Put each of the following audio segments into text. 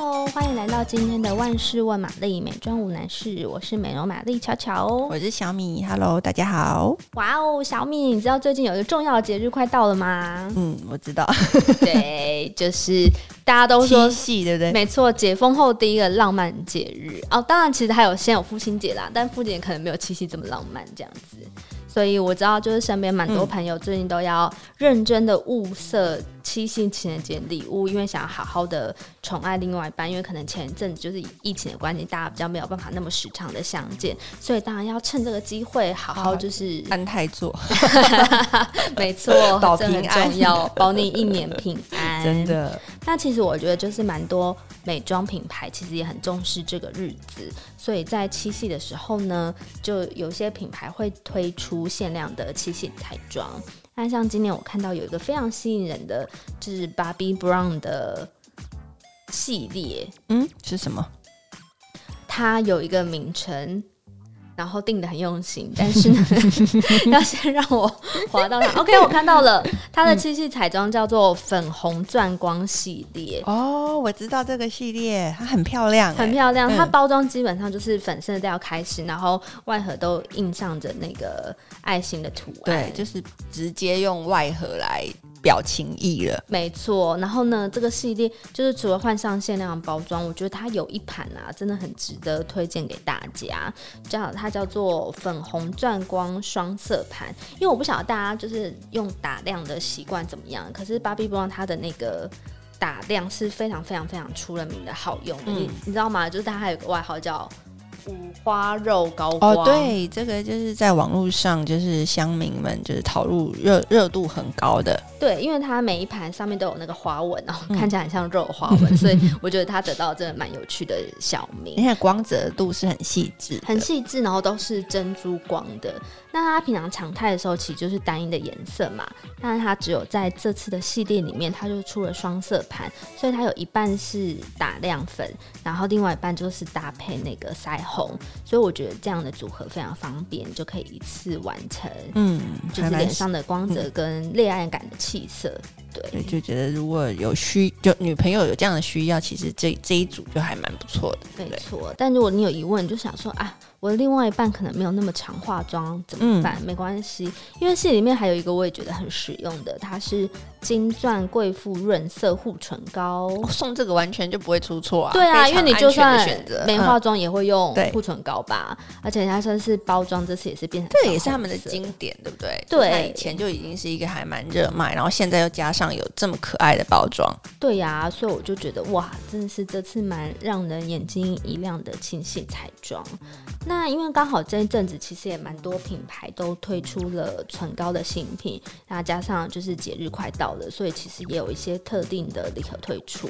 Hello，欢迎来到今天的万事问玛丽美妆无难事，我是美容玛丽巧巧哦，我是小米，Hello，大家好。哇哦，小米，你知道最近有一个重要的节日快到了吗？嗯，我知道。对，就是大家都说七夕，对不对？没错，解封后第一个浪漫节日哦。当然，其实还有先有父亲节啦，但父亲节可能没有七夕这么浪漫这样子。所以我知道，就是身边蛮多朋友最近都要认真的物色七夕情人节礼物，因为想要好好的宠爱另外一半。因为可能前一阵子就是疫情的关系，大家比较没有办法那么时常的相见，所以当然要趁这个机会好好就是安泰座。没错，保平安重要，保你一年平安。真的。那其实我觉得就是蛮多美妆品牌其实也很重视这个日子，所以在七夕的时候呢，就有些品牌会推出限量的七夕彩妆。那像今年我看到有一个非常吸引人的，就是 Bobbi Brown 的系列，嗯，是什么？它有一个名称。然后定的很用心，但是呢，要先让我滑到它。OK，我看到了，它的七夕彩妆叫做粉红钻光系列。哦，我知道这个系列，它很漂亮，很漂亮。它包装基本上就是粉色调开始，然后外盒都印上着那个爱心的图案。对，就是直接用外盒来。表情意了，没错。然后呢，这个系列就是除了换上限量的包装，我觉得它有一盘啊，真的很值得推荐给大家。叫它叫做粉红钻光双色盘，因为我不晓得大家就是用打亮的习惯怎么样，可是 Bobbi Brown 它的那个打亮是非常非常非常出了名的好用的。你你知道吗？就是它还有个外号叫。五花肉高光哦，对，这个就是在网络上，就是乡民们就是讨论热热度很高的。对，因为它每一盘上面都有那个花纹，然后看起来很像肉花纹，嗯、所以我觉得它得到真的蛮有趣的小名。你看光泽度是很细致，很细致，然后都是珍珠光的。那它平常常态的时候，其实就是单一的颜色嘛。但是它只有在这次的系列里面，它就出了双色盘，所以它有一半是打亮粉，然后另外一半就是搭配那个腮红。所以我觉得这样的组合非常方便，就可以一次完成。嗯，就是脸上的光泽跟恋爱感的气色。对，对，就觉得如果有需，就女朋友有这样的需要，其实这这一组就还蛮不错的。没错，但如果你有疑问，就想说啊。我的另外一半可能没有那么常化妆，怎么办？嗯、没关系，因为戏里面还有一个我也觉得很实用的，它是金钻贵妇润色护唇膏。送这个完全就不会出错啊！对啊，因为你就算没化妆也会用护唇膏吧？嗯、而且它算是包装，这次也是变成这也是他们的经典，对不对？对，以前就已经是一个还蛮热卖，然后现在又加上有这么可爱的包装。对呀、啊，所以我就觉得哇，真的是这次蛮让人眼睛一亮的七夕彩妆。那因为刚好这一阵子其实也蛮多品牌都推出了唇膏的新品，那加上就是节日快到了，所以其实也有一些特定的礼盒推出，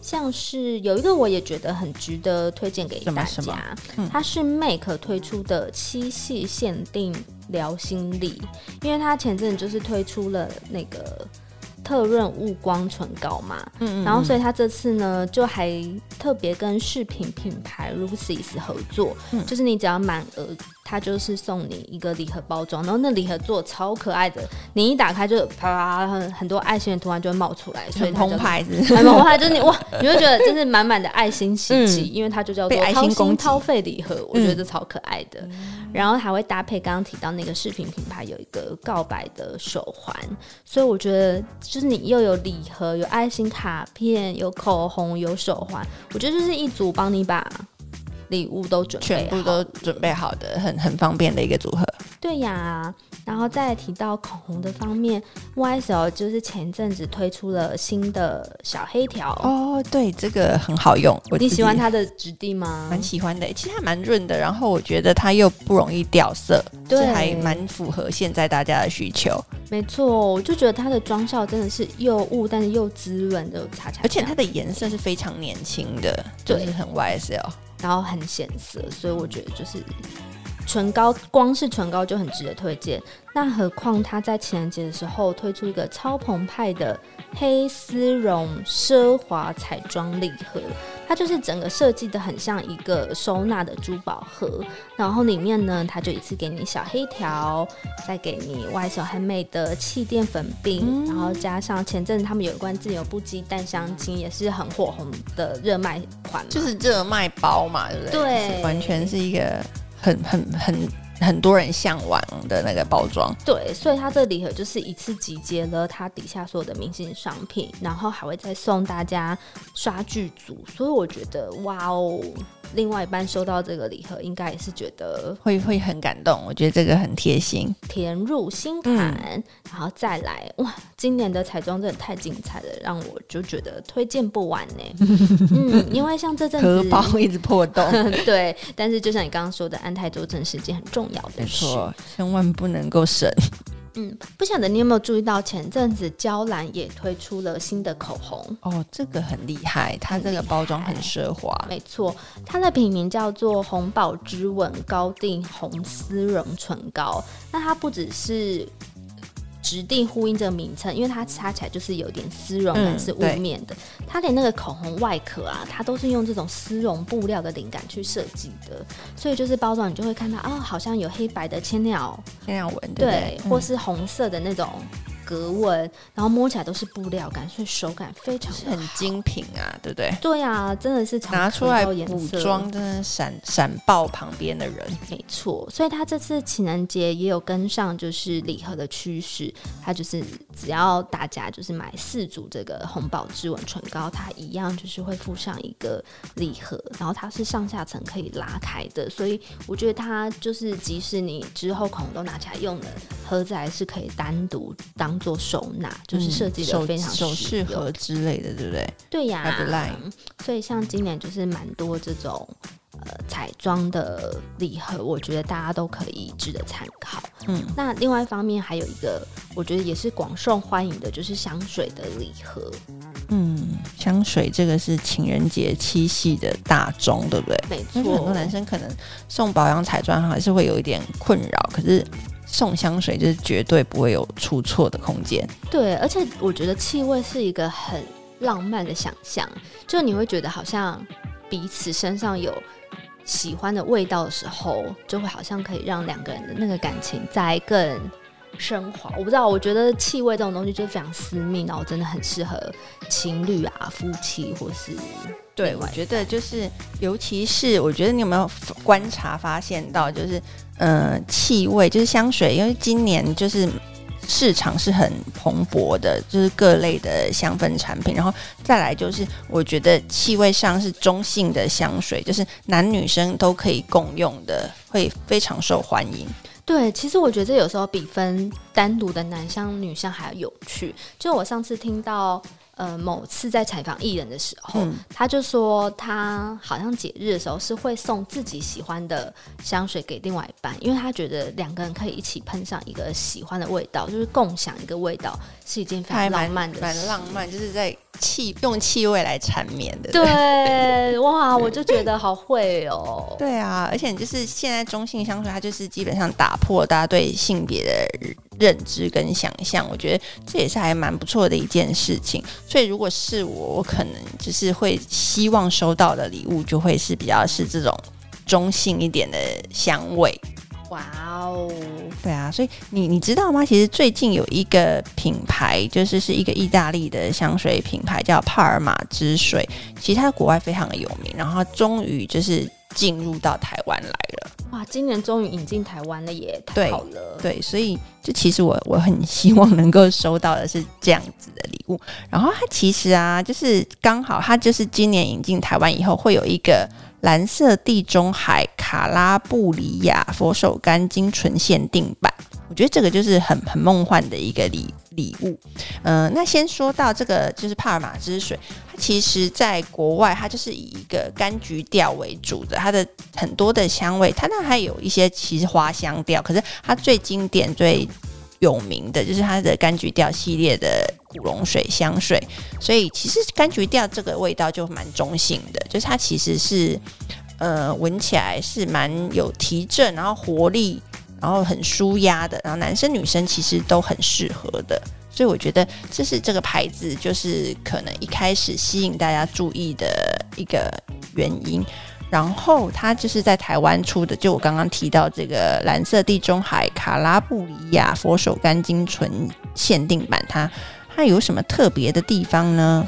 像是有一个我也觉得很值得推荐给大家，嗯、它是 Make 推出的七系限定疗心力，因为它前阵就是推出了那个。特润雾光唇膏嘛，嗯，嗯，嗯，然后所以他这次呢，就还特别跟饰品品牌 Lucis 合作，嗯，就是你只要满额。它就是送你一个礼盒包装，然后那礼盒做超可爱的，你一打开就啪啪很很多爱心的图案就会冒出来，所以澎湃，很澎湃，就是你哇，你会觉得这是满满的爱心奇迹，嗯、因为它就叫做掏心掏肺礼盒，我觉得这超可爱的。嗯、然后还会搭配刚刚提到那个饰品品牌有一个告白的手环，所以我觉得就是你又有礼盒，有爱心卡片，有口红，有手环，我觉得就是一组帮你把。礼物都准备，全部都准备好的，很很方便的一个组合。对呀，然后再提到口红的方面，YSL 就是前阵子推出了新的小黑条哦，对，这个很好用。你喜欢它的质地吗？蛮喜欢的，其实还蛮润的，然后我觉得它又不容易掉色，对，还蛮符合现在大家的需求。没错，我就觉得它的妆效真的是又雾，但是又滋润的擦起来，而且它的颜色是非常年轻的，就是很 YSL。然后很显色，所以我觉得就是唇膏，光是唇膏就很值得推荐。那何况它在情人节的时候推出一个超澎湃的黑丝绒奢华彩妆礼盒。它就是整个设计的很像一个收纳的珠宝盒，然后里面呢，它就一次给你小黑条，再给你 YSL 很美的气垫粉饼，嗯、然后加上前阵子他们有一罐自由不羁淡香精，也是很火红的热卖款，就是热卖包嘛，对不对？对，完全是一个很很很。很多人向往的那个包装，对，所以它这个礼盒就是一次集结了它底下所有的明星商品，然后还会再送大家刷剧组，所以我觉得哇哦。另外一半收到这个礼盒，应该也是觉得会会很感动。我觉得这个很贴心，填入心坎，嗯、然后再来哇！今年的彩妆真的太精彩了，让我就觉得推荐不完呢。嗯，因为像这阵子荷包一直破洞，对。但是就像你刚刚说的，安泰多真是件很重要的事，没错，千万不能够省。嗯，不晓得你有没有注意到，前阵子娇兰也推出了新的口红哦，这个很厉害，它这个包装很奢华，没错，它的品名叫做红宝之吻高定红丝绒唇膏，那它不只是。指定呼应这个名称，因为它擦起来就是有点丝绒感，是雾面的。嗯、它连那个口红外壳啊，它都是用这种丝绒布料的灵感去设计的，所以就是包装你就会看到啊、哦，好像有黑白的千鸟千鸟纹，对，或是红色的那种。格纹，然后摸起来都是布料感，所以手感非常很精品啊，对不对？对啊，真的是拿出来补妆，真的闪闪爆旁边的人。没错，所以他这次情人节也有跟上，就是礼盒的趋势。他就是只要大家就是买四组这个红宝之吻唇膏，它一样就是会附上一个礼盒，然后它是上下层可以拉开的，所以我觉得它就是即使你之后口红都拿起来用了，盒子还是可以单独当。做收纳就是设计的非常首饰盒之类的，对不对？对呀、啊，所以像今年就是蛮多这种呃彩妆的礼盒，我觉得大家都可以值得参考。嗯，那另外一方面还有一个，我觉得也是广受欢迎的，就是香水的礼盒。嗯，香水这个是情人节七夕的大宗，对不对？没错，很多男生可能送保养彩妆还是会有一点困扰，可是。送香水就是绝对不会有出错的空间。对，而且我觉得气味是一个很浪漫的想象，就你会觉得好像彼此身上有喜欢的味道的时候，就会好像可以让两个人的那个感情再更升华。我不知道，我觉得气味这种东西就是非常私密，然后真的很适合情侣啊、夫妻或是。对，我觉得就是，尤其是我觉得你有没有观察发现到，就是，呃，气味就是香水，因为今年就是市场是很蓬勃的，就是各类的香氛产品，然后再来就是，我觉得气味上是中性的香水，就是男女生都可以共用的，会非常受欢迎。对，其实我觉得这有时候比分单独的男香女香还要有趣。就我上次听到。呃，某次在采访艺人的时候，嗯、他就说他好像节日的时候是会送自己喜欢的香水给另外一半，因为他觉得两个人可以一起喷上一个喜欢的味道，就是共享一个味道，是一件非常浪漫的事。蛮浪漫，就是在气用气味来缠绵的。对，哇，我就觉得好会哦。对啊，而且就是现在中性香水，它就是基本上打破大家对性别的。认知跟想象，我觉得这也是还蛮不错的一件事情。所以，如果是我，我可能就是会希望收到的礼物，就会是比较是这种中性一点的香味。哇哦，对啊，所以你你知道吗？其实最近有一个品牌，就是是一个意大利的香水品牌，叫帕尔玛之水。其实它在国外非常的有名，然后它终于就是进入到台湾来了。哇，今年终于引进台湾了耶，太好了。对，对，所以就其实我我很希望能够收到的是这样子的礼物。然后它其实啊，就是刚好它就是今年引进台湾以后，会有一个蓝色地中海卡拉布里亚佛手柑精纯限定版。我觉得这个就是很很梦幻的一个礼礼物。嗯、那先说到这个，就是帕尔玛之水，它其实在国外它就是以一个柑橘调为主的，它的很多的香味，它那还有一些其实花香调，可是它最经典最有名的就是它的柑橘调系列的古龙水香水。所以其实柑橘调这个味道就蛮中性的，就是它其实是呃闻起来是蛮有提振，然后活力。然后很舒压的，然后男生女生其实都很适合的，所以我觉得这是这个牌子就是可能一开始吸引大家注意的一个原因。然后它就是在台湾出的，就我刚刚提到这个蓝色地中海卡拉布里亚佛手柑精纯限定版，它它有什么特别的地方呢？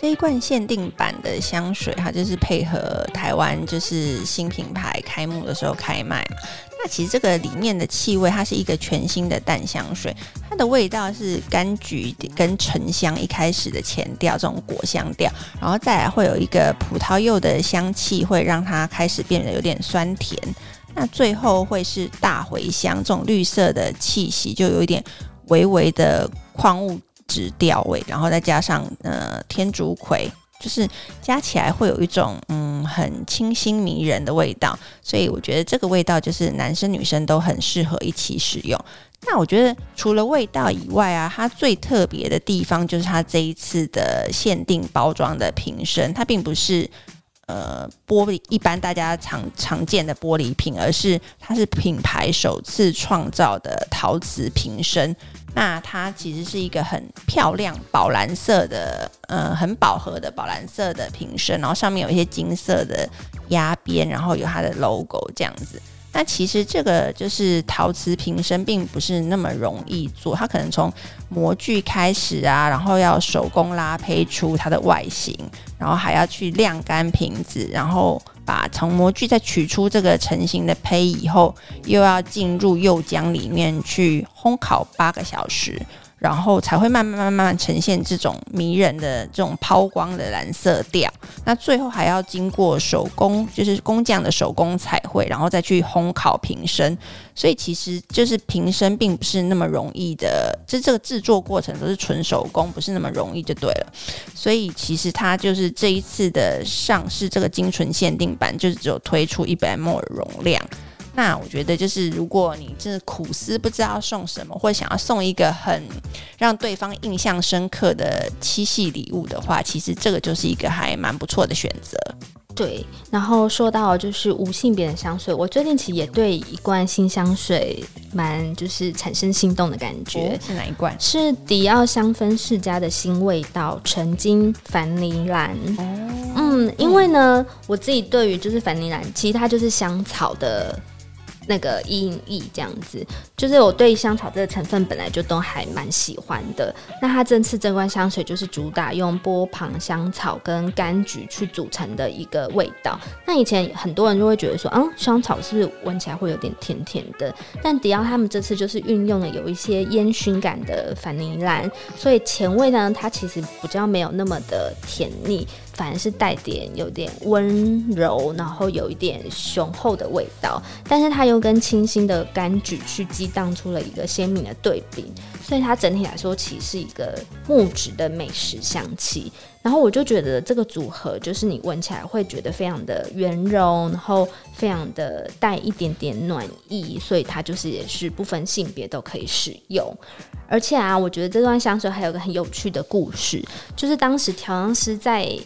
这一罐限定版的香水，它就是配合台湾就是新品牌开幕的时候开卖嘛。那其实这个里面的气味，它是一个全新的淡香水，它的味道是柑橘跟沉香一开始的前调，这种果香调，然后再来会有一个葡萄柚的香气，会让它开始变得有点酸甜。那最后会是大茴香这种绿色的气息，就有一点微微的矿物质调味，然后再加上呃天竺葵，就是加起来会有一种嗯很清新迷人的味道，所以我觉得这个味道就是男生女生都很适合一起使用。那我觉得除了味道以外啊，它最特别的地方就是它这一次的限定包装的瓶身，它并不是呃玻璃一般大家常常见的玻璃瓶，而是它是品牌首次创造的陶瓷瓶身。那它其实是一个很漂亮宝蓝色的，呃，很饱和的宝蓝色的瓶身，然后上面有一些金色的压边，然后有它的 logo 这样子。那其实这个就是陶瓷瓶身，并不是那么容易做，它可能从模具开始啊，然后要手工拉胚出它的外形，然后还要去晾干瓶子，然后。把从模具再取出这个成型的胚以后，又要进入釉浆里面去烘烤八个小时。然后才会慢慢、慢慢、呈现这种迷人的这种抛光的蓝色调。那最后还要经过手工，就是工匠的手工彩绘，然后再去烘烤瓶身。所以其实就是瓶身并不是那么容易的，就这个制作过程都是纯手工，不是那么容易就对了。所以其实它就是这一次的上市，这个精纯限定版就是只有推出一百 ml 容量。那我觉得就是，如果你真的苦思不知道送什么，或者想要送一个很让对方印象深刻的七夕礼物的话，其实这个就是一个还蛮不错的选择。对，然后说到就是无性别的香水，我最近其实也对一罐新香水蛮就是产生心动的感觉。哦，是哪一罐？是迪奥香氛世家的新味道橙金凡尼兰。哦，嗯，因为呢，我自己对于就是凡尼兰，其实它就是香草的。那个音译这样子，就是我对香草这个成分本来就都还蛮喜欢的。那它这次这罐香水就是主打用波旁香草跟柑橘去组成的一个味道。那以前很多人就会觉得说，嗯，香草是不是闻起来会有点甜甜的？但迪奥他们这次就是运用了有一些烟熏感的凡尼兰，所以前味呢，它其实比较没有那么的甜腻。反而是带点有点温柔，然后有一点雄厚的味道，但是它有又跟清新的柑橘去激荡出了一个鲜明的对比，所以它整体来说其实是一个木质的美食香气。然后我就觉得这个组合就是你闻起来会觉得非常的圆融，然后非常的带一点点暖意，所以它就是也是不分性别都可以使用。而且啊，我觉得这段香水还有个很有趣的故事，就是当时调香师在。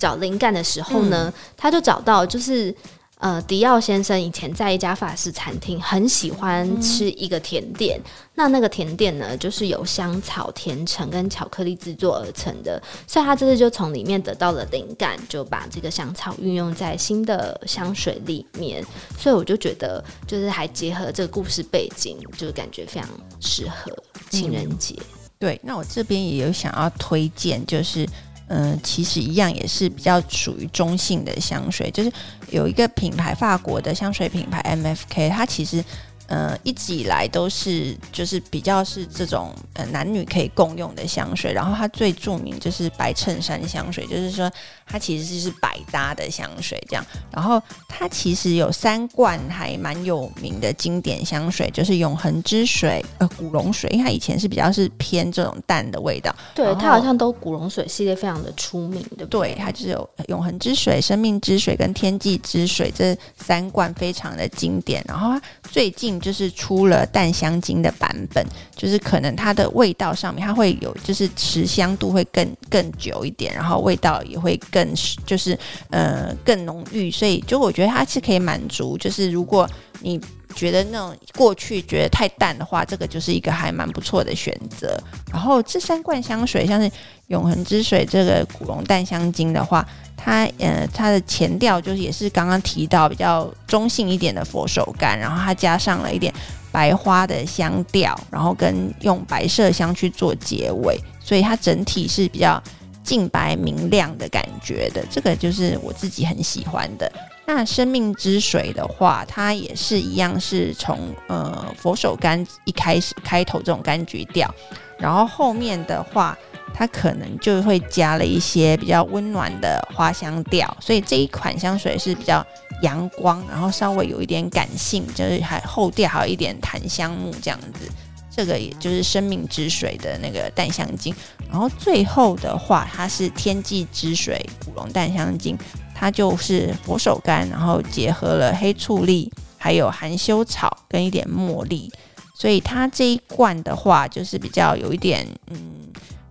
找灵感的时候呢，嗯、他就找到就是呃，迪奥先生以前在一家法式餐厅很喜欢吃一个甜点，嗯、那那个甜点呢，就是由香草、甜橙跟巧克力制作而成的，所以他这次就从里面得到了灵感，就把这个香草运用在新的香水里面，所以我就觉得就是还结合这个故事背景，就感觉非常适合情人节。嗯、对，那我这边也有想要推荐，就是。嗯、其实一样也是比较属于中性的香水，就是有一个品牌，法国的香水品牌 MFK，它其实。呃，一直以来都是就是比较是这种呃男女可以共用的香水，然后它最著名就是白衬衫香水，就是说它其实就是百搭的香水这样。然后它其实有三罐还蛮有名的经典香水，就是永恒之水、呃古龙水，因为它以前是比较是偏这种淡的味道。对，它好像都古龙水系列非常的出名，对不对？对，它就是有永恒之水、生命之水跟天际之水这三罐非常的经典。然后它最近。就是出了淡香精的版本，就是可能它的味道上面它会有，就是持香度会更更久一点，然后味道也会更就是呃更浓郁，所以就我觉得它是可以满足，就是如果你觉得那种过去觉得太淡的话，这个就是一个还蛮不错的选择。然后这三罐香水，像是永恒之水这个古龙淡香精的话，它呃它的前调就是也是刚刚提到比较中性一点的佛手柑，然后它加上了一点白花的香调，然后跟用白麝香去做结尾，所以它整体是比较净白明亮的感觉的。这个就是我自己很喜欢的。那生命之水的话，它也是一样，是从呃佛手柑一开始开头这种柑橘调，然后后面的话，它可能就会加了一些比较温暖的花香调，所以这一款香水是比较。阳光，然后稍微有一点感性，就是还后调还有一点檀香木这样子，这个也就是生命之水的那个淡香精。然后最后的话，它是天际之水古龙淡香精，它就是佛手柑，然后结合了黑醋栗，还有含羞草跟一点茉莉，所以它这一罐的话，就是比较有一点嗯。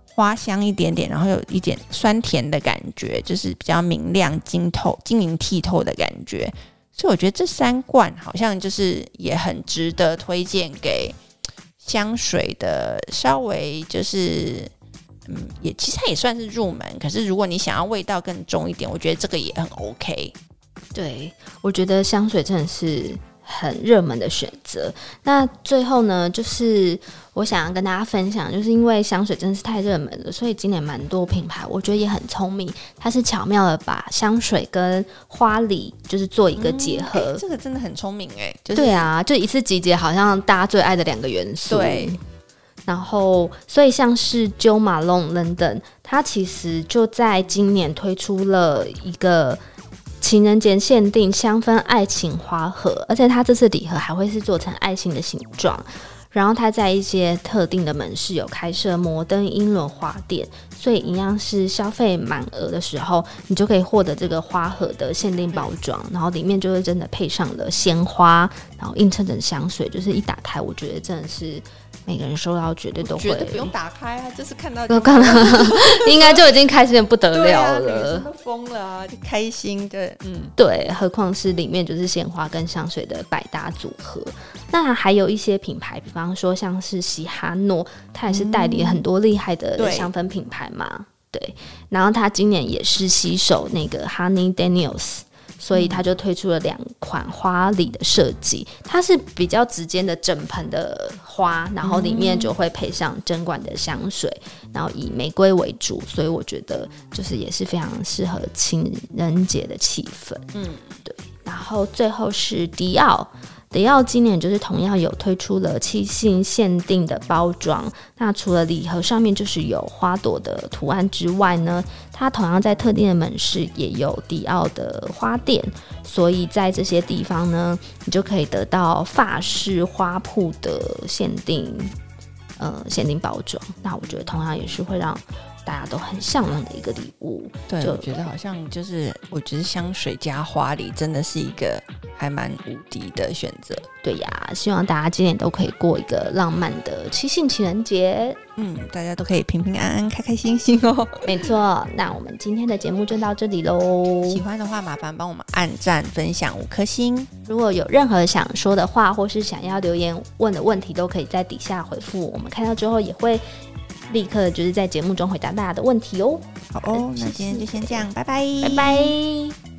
花香一点点，然后有一点酸甜的感觉，就是比较明亮、晶透、晶莹剔透的感觉。所以我觉得这三罐好像就是也很值得推荐给香水的，稍微就是嗯，也其实它也算是入门。可是如果你想要味道更重一点，我觉得这个也很 OK。对，我觉得香水真的是。很热门的选择。那最后呢，就是我想要跟大家分享，就是因为香水真的是太热门了，所以今年蛮多品牌，我觉得也很聪明，它是巧妙的把香水跟花礼就是做一个结合。嗯欸、这个真的很聪明哎、欸，就是、对啊，就一次集结，好像大家最爱的两个元素。对。然后，所以像是 Jo Malone London，它其实就在今年推出了一个。情人节限定香氛爱情花盒，而且它这次礼盒还会是做成爱心的形状。然后它在一些特定的门市有开设摩登英伦花店，所以一样是消费满额的时候，你就可以获得这个花盒的限定包装，然后里面就会真的配上了鲜花，然后映衬着香水，就是一打开，我觉得真的是。每个人收到绝对都会，绝对不用打开啊，就是看到，都看到，应该就已经开心的不得了了，疯、啊、了啊，就开心对，嗯，对，何况是里面就是鲜花跟香水的百搭组合。那还有一些品牌，比方说像是喜哈诺，它也是代理很多厉害的香氛品牌嘛，嗯、对，然后他今年也是携手那个 Honey Daniels。所以他就推出了两款花礼的设计，它是比较直接的整盆的花，然后里面就会配上针管的香水，然后以玫瑰为主，所以我觉得就是也是非常适合情人节的气氛。嗯，对。然后最后是迪奥。迪奥今年就是同样有推出了七夕限定的包装，那除了礼盒上面就是有花朵的图案之外呢，它同样在特定的门市也有迪奥的花店，所以在这些地方呢，你就可以得到法式花铺的限定，呃，限定包装。那我觉得同样也是会让。大家都很向往的一个礼物，对，就我觉得好像就是，我觉得香水加花礼真的是一个还蛮无敌的选择。对呀，希望大家今年都可以过一个浪漫的七夕情人节，嗯，大家都可以平平安安、开开心心哦。没错，那我们今天的节目就到这里喽。喜欢的话，麻烦帮我们按赞、分享五颗星。如果有任何想说的话，或是想要留言问的问题，都可以在底下回复，我们看到之后也会。立刻就是在节目中回答大家的问题哦。好哦，那今天就先这样，拜拜，拜拜。